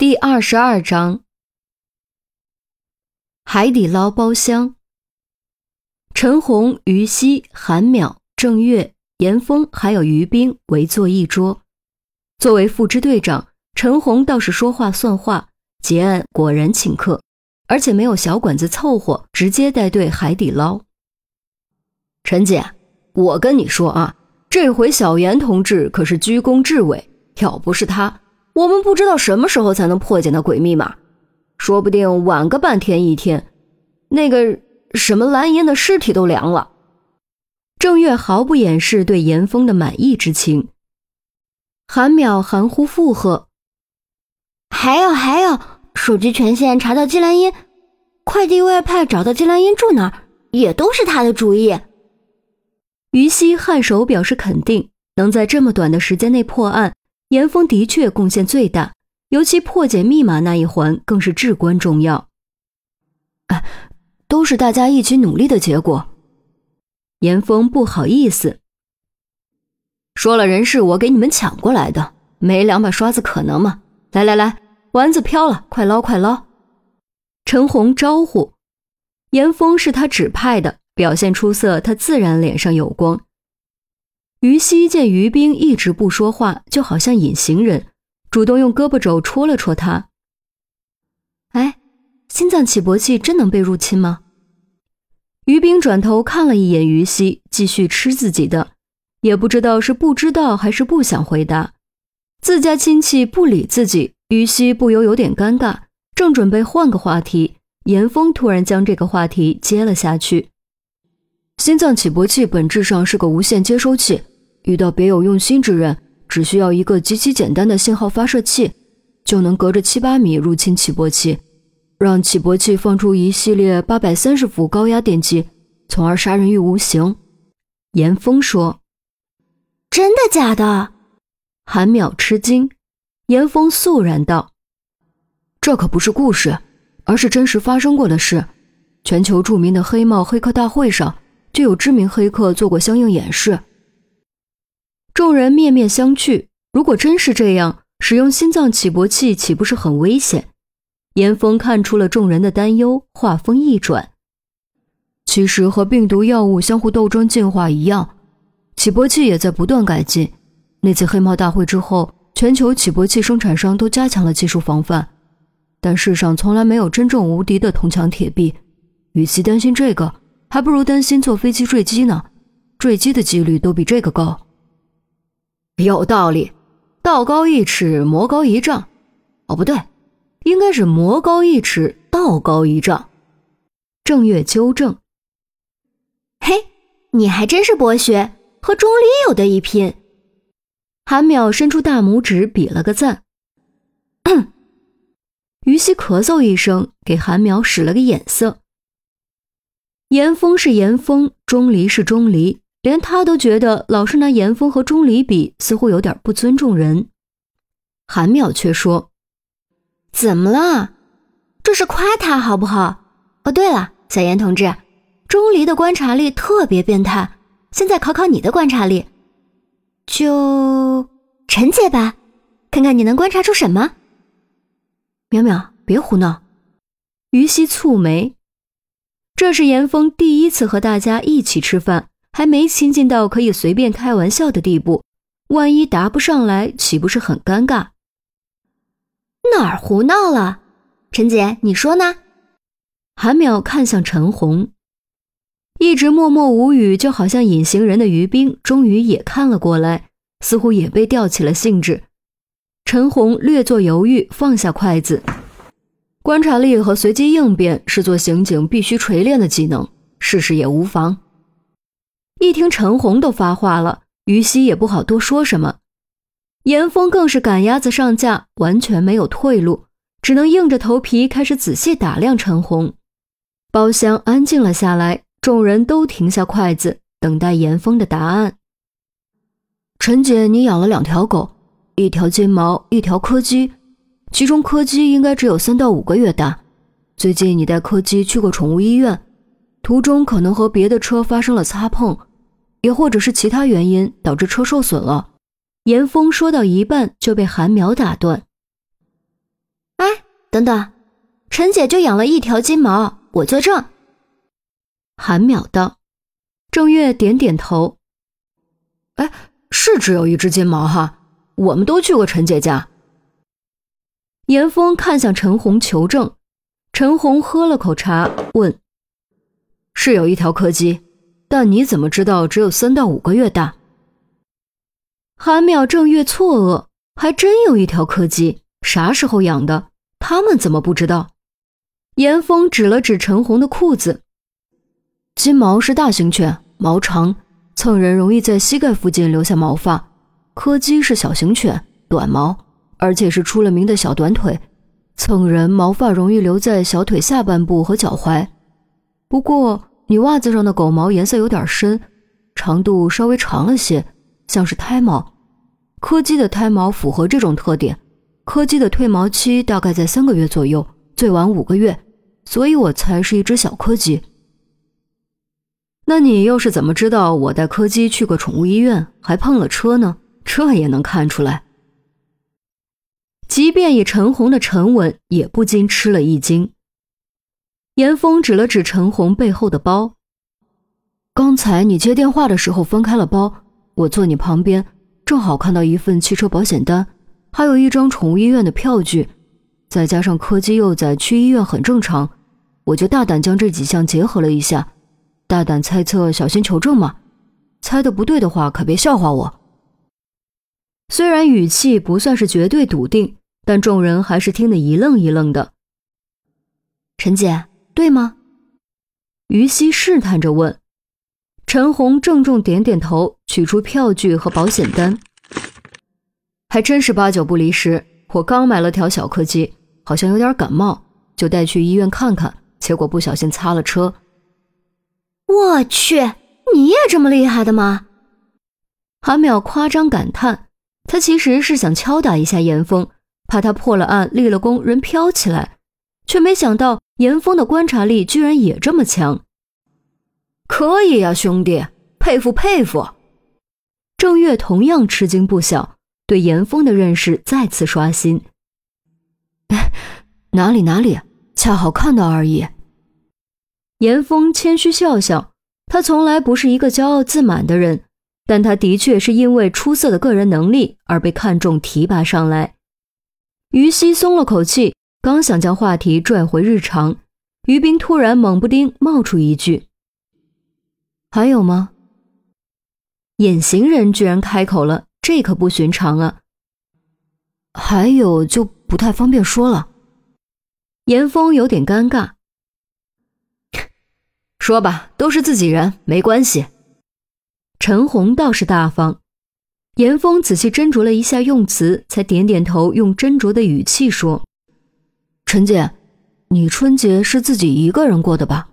第二十二章，海底捞包厢。陈红、于西、韩淼、郑月、严峰还有于冰围坐一桌。作为副支队长，陈红倒是说话算话，结案果然请客，而且没有小馆子凑合，直接带队海底捞。陈姐，我跟你说啊，这回小严同志可是居功至伟，要不是他。我们不知道什么时候才能破解那鬼密码，说不定晚个半天一天，那个什么蓝烟的尸体都凉了。郑月毫不掩饰对严峰的满意之情。韩淼含糊附和：“还有还有，手机权限查到季兰英，快递外派找到季兰英住哪，也都是他的主意。”于西颔首表示肯定，能在这么短的时间内破案。严峰的确贡献最大，尤其破解密码那一环更是至关重要。哎，都是大家一起努力的结果。严峰不好意思说了，人是我给你们抢过来的，没两把刷子可能吗？来来来，丸子飘了，快捞快捞！陈红招呼。严峰是他指派的，表现出色，他自然脸上有光。于西见于冰一直不说话，就好像隐形人，主动用胳膊肘戳了戳他。哎，心脏起搏器真能被入侵吗？于冰转头看了一眼于西，继续吃自己的，也不知道是不知道还是不想回答。自家亲戚不理自己，于西不由有点尴尬，正准备换个话题，严峰突然将这个话题接了下去。心脏起搏器本质上是个无线接收器。遇到别有用心之人，只需要一个极其简单的信号发射器，就能隔着七八米入侵起搏器，让起搏器放出一系列八百三十伏高压电击，从而杀人于无形。严峰说：“真的假的？”韩淼吃惊。严峰肃然道：“这可不是故事，而是真实发生过的事。全球著名的黑帽黑客大会上，就有知名黑客做过相应演示。”众人面面相觑。如果真是这样，使用心脏起搏器岂不是很危险？严峰看出了众人的担忧，话锋一转：“其实和病毒药物相互斗争进化一样，起搏器也在不断改进。那次黑猫大会之后，全球起搏器生产商都加强了技术防范，但世上从来没有真正无敌的铜墙铁壁。与其担心这个，还不如担心坐飞机坠机呢。坠机的几率都比这个高。”有道理，道高一尺，魔高一丈。哦，不对，应该是魔高一尺，道高一丈。正月纠正。嘿，你还真是博学，和钟离有的一拼。韩淼伸出大拇指比了个赞。于西咳嗽一声，给韩淼使了个眼色。严峰是严峰，钟离是钟离。连他都觉得老是拿严峰和钟离比，似乎有点不尊重人。韩淼却说：“怎么了？这是夸他好不好？哦，对了，小严同志，钟离的观察力特别变态。现在考考你的观察力，就陈姐吧，看看你能观察出什么。”淼淼，别胡闹。于西蹙眉，这是严峰第一次和大家一起吃饭。还没亲近到可以随便开玩笑的地步，万一答不上来，岂不是很尴尬？哪儿胡闹了？陈姐，你说呢？韩淼看向陈红，一直默默无语，就好像隐形人的于冰，终于也看了过来，似乎也被吊起了兴致。陈红略作犹豫，放下筷子。观察力和随机应变是做刑警必须锤炼的技能，试试也无妨。一听陈红都发话了，于西也不好多说什么。严峰更是赶鸭子上架，完全没有退路，只能硬着头皮开始仔细打量陈红。包厢安静了下来，众人都停下筷子，等待严峰的答案。陈姐，你养了两条狗，一条金毛，一条柯基，其中柯基应该只有三到五个月大。最近你带柯基去过宠物医院，途中可能和别的车发生了擦碰。也或者是其他原因导致车受损了。严峰说到一半就被韩苗打断：“哎等等，陈姐就养了一条金毛，我作证。韩淼道。郑月点点头。哎，是只有一只金毛哈，我们都去过陈姐家。严峰看向陈红求证，陈红喝了口茶，问：“是有一条柯基，但你怎么知道只有三到五个月大？”韩淼、正月错愕，还真有一条柯基，啥时候养的？他们怎么不知道？严峰指了指陈红的裤子。金毛是大型犬，毛长，蹭人容易在膝盖附近留下毛发。柯基是小型犬，短毛，而且是出了名的小短腿，蹭人毛发容易留在小腿下半部和脚踝。不过你袜子上的狗毛颜色有点深，长度稍微长了些，像是胎毛。柯基的胎毛符合这种特点。柯基的褪毛期大概在三个月左右，最晚五个月，所以我猜是一只小柯基。那你又是怎么知道我带柯基去过宠物医院，还碰了车呢？这也能看出来。即便以陈红的沉稳，也不禁吃了一惊。严峰指了指陈红背后的包：“刚才你接电话的时候翻开了包，我坐你旁边，正好看到一份汽车保险单，还有一张宠物医院的票据，再加上柯基幼崽去医院很正常，我就大胆将这几项结合了一下。”大胆猜测，小心求证嘛！猜的不对的话，可别笑话我。虽然语气不算是绝对笃定，但众人还是听得一愣一愣的。陈姐，对吗？于西试探着问。陈红郑重点点头，取出票据和保险单。还真是八九不离十。我刚买了条小柯基，好像有点感冒，就带去医院看看，结果不小心擦了车。我去，你也这么厉害的吗？韩淼夸张感叹，他其实是想敲打一下严峰，怕他破了案立了功，人飘起来，却没想到严峰的观察力居然也这么强。可以呀，兄弟，佩服佩服。郑月同样吃惊不小，对严峰的认识再次刷新。哪里哪里，恰好看到而已。严峰谦虚笑笑，他从来不是一个骄傲自满的人，但他的确是因为出色的个人能力而被看中提拔上来。于西松了口气，刚想将话题拽回日常，于冰突然猛不丁冒出一句：“还有吗？”隐形人居然开口了，这可不寻常啊！还有就不太方便说了。严峰有点尴尬。说吧，都是自己人，没关系。陈红倒是大方，严峰仔细斟酌了一下用词，才点点头，用斟酌的语气说：“陈姐，你春节是自己一个人过的吧？”